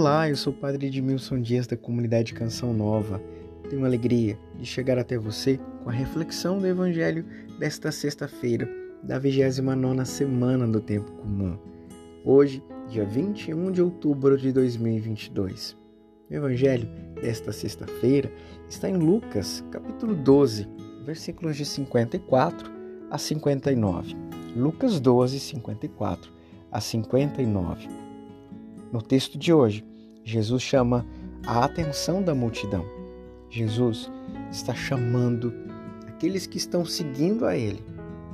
Olá, eu sou o Padre Edmilson Dias da comunidade Canção Nova. Tenho alegria de chegar até você com a reflexão do Evangelho desta sexta-feira, da 29 semana do Tempo Comum. Hoje, dia 21 de outubro de 2022. O Evangelho desta sexta-feira está em Lucas, capítulo 12, versículos de 54 a 59. Lucas 12, 54 a 59. No texto de hoje, Jesus chama a atenção da multidão. Jesus está chamando aqueles que estão seguindo a Ele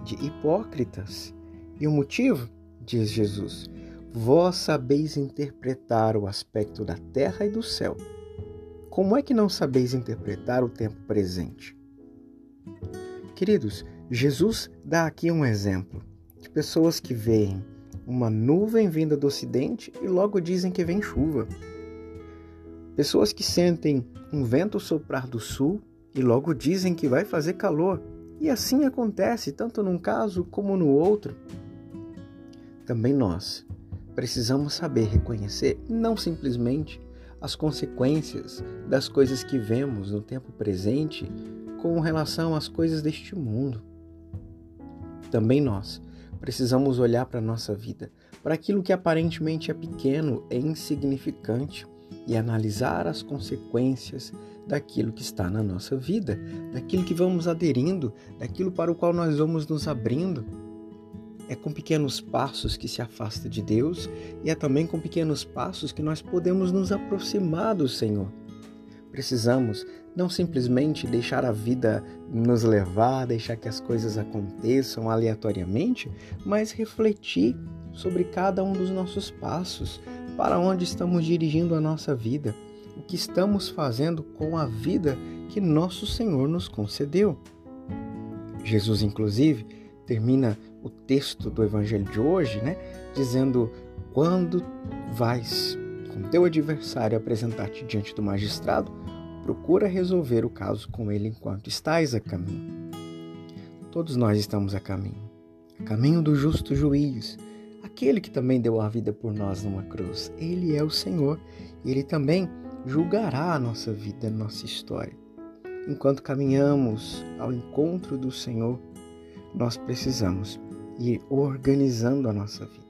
de hipócritas. E o motivo, diz Jesus, vós sabeis interpretar o aspecto da terra e do céu. Como é que não sabeis interpretar o tempo presente? Queridos, Jesus dá aqui um exemplo de pessoas que veem uma nuvem vinda do ocidente e logo dizem que vem chuva. Pessoas que sentem um vento soprar do sul e logo dizem que vai fazer calor. E assim acontece tanto num caso como no outro. Também nós precisamos saber reconhecer não simplesmente as consequências das coisas que vemos no tempo presente com relação às coisas deste mundo. Também nós precisamos olhar para a nossa vida, para aquilo que aparentemente é pequeno, é insignificante e analisar as consequências daquilo que está na nossa vida, daquilo que vamos aderindo, daquilo para o qual nós vamos nos abrindo. É com pequenos passos que se afasta de Deus e é também com pequenos passos que nós podemos nos aproximar do Senhor. Precisamos não simplesmente deixar a vida nos levar, deixar que as coisas aconteçam aleatoriamente, mas refletir sobre cada um dos nossos passos, para onde estamos dirigindo a nossa vida, o que estamos fazendo com a vida que nosso Senhor nos concedeu. Jesus, inclusive, termina o texto do Evangelho de hoje, né, dizendo: Quando vais com teu adversário apresentar-te diante do magistrado, procura resolver o caso com ele enquanto estás a caminho. Todos nós estamos a caminho, a caminho do justo juiz, aquele que também deu a vida por nós numa cruz. Ele é o Senhor e ele também julgará a nossa vida, a nossa história. Enquanto caminhamos ao encontro do Senhor, nós precisamos ir organizando a nossa vida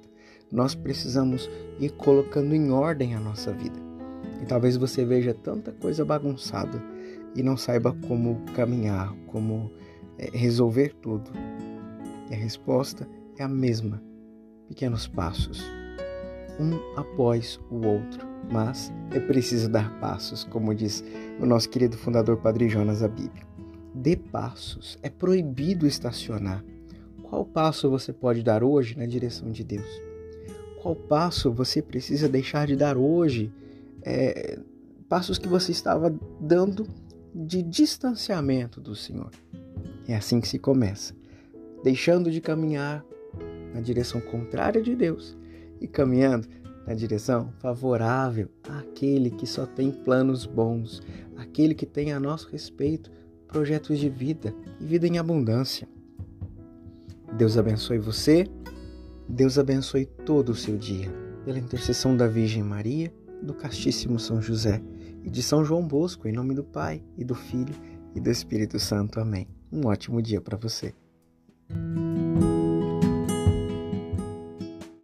nós precisamos ir colocando em ordem a nossa vida. E talvez você veja tanta coisa bagunçada e não saiba como caminhar, como é, resolver tudo. E a resposta é a mesma: pequenos passos, um após o outro. Mas é preciso dar passos, como diz o nosso querido fundador Padre Jonas Abib. Dê passos, é proibido estacionar. Qual passo você pode dar hoje na direção de Deus? Qual passo você precisa deixar de dar hoje? É, passos que você estava dando de distanciamento do Senhor. É assim que se começa, deixando de caminhar na direção contrária de Deus e caminhando na direção favorável àquele que só tem planos bons, aquele que tem a nosso respeito projetos de vida e vida em abundância. Deus abençoe você Deus abençoe todo o seu dia, pela intercessão da Virgem Maria, do Castíssimo São José e de São João Bosco, em nome do Pai, e do Filho e do Espírito Santo. Amém. Um ótimo dia para você.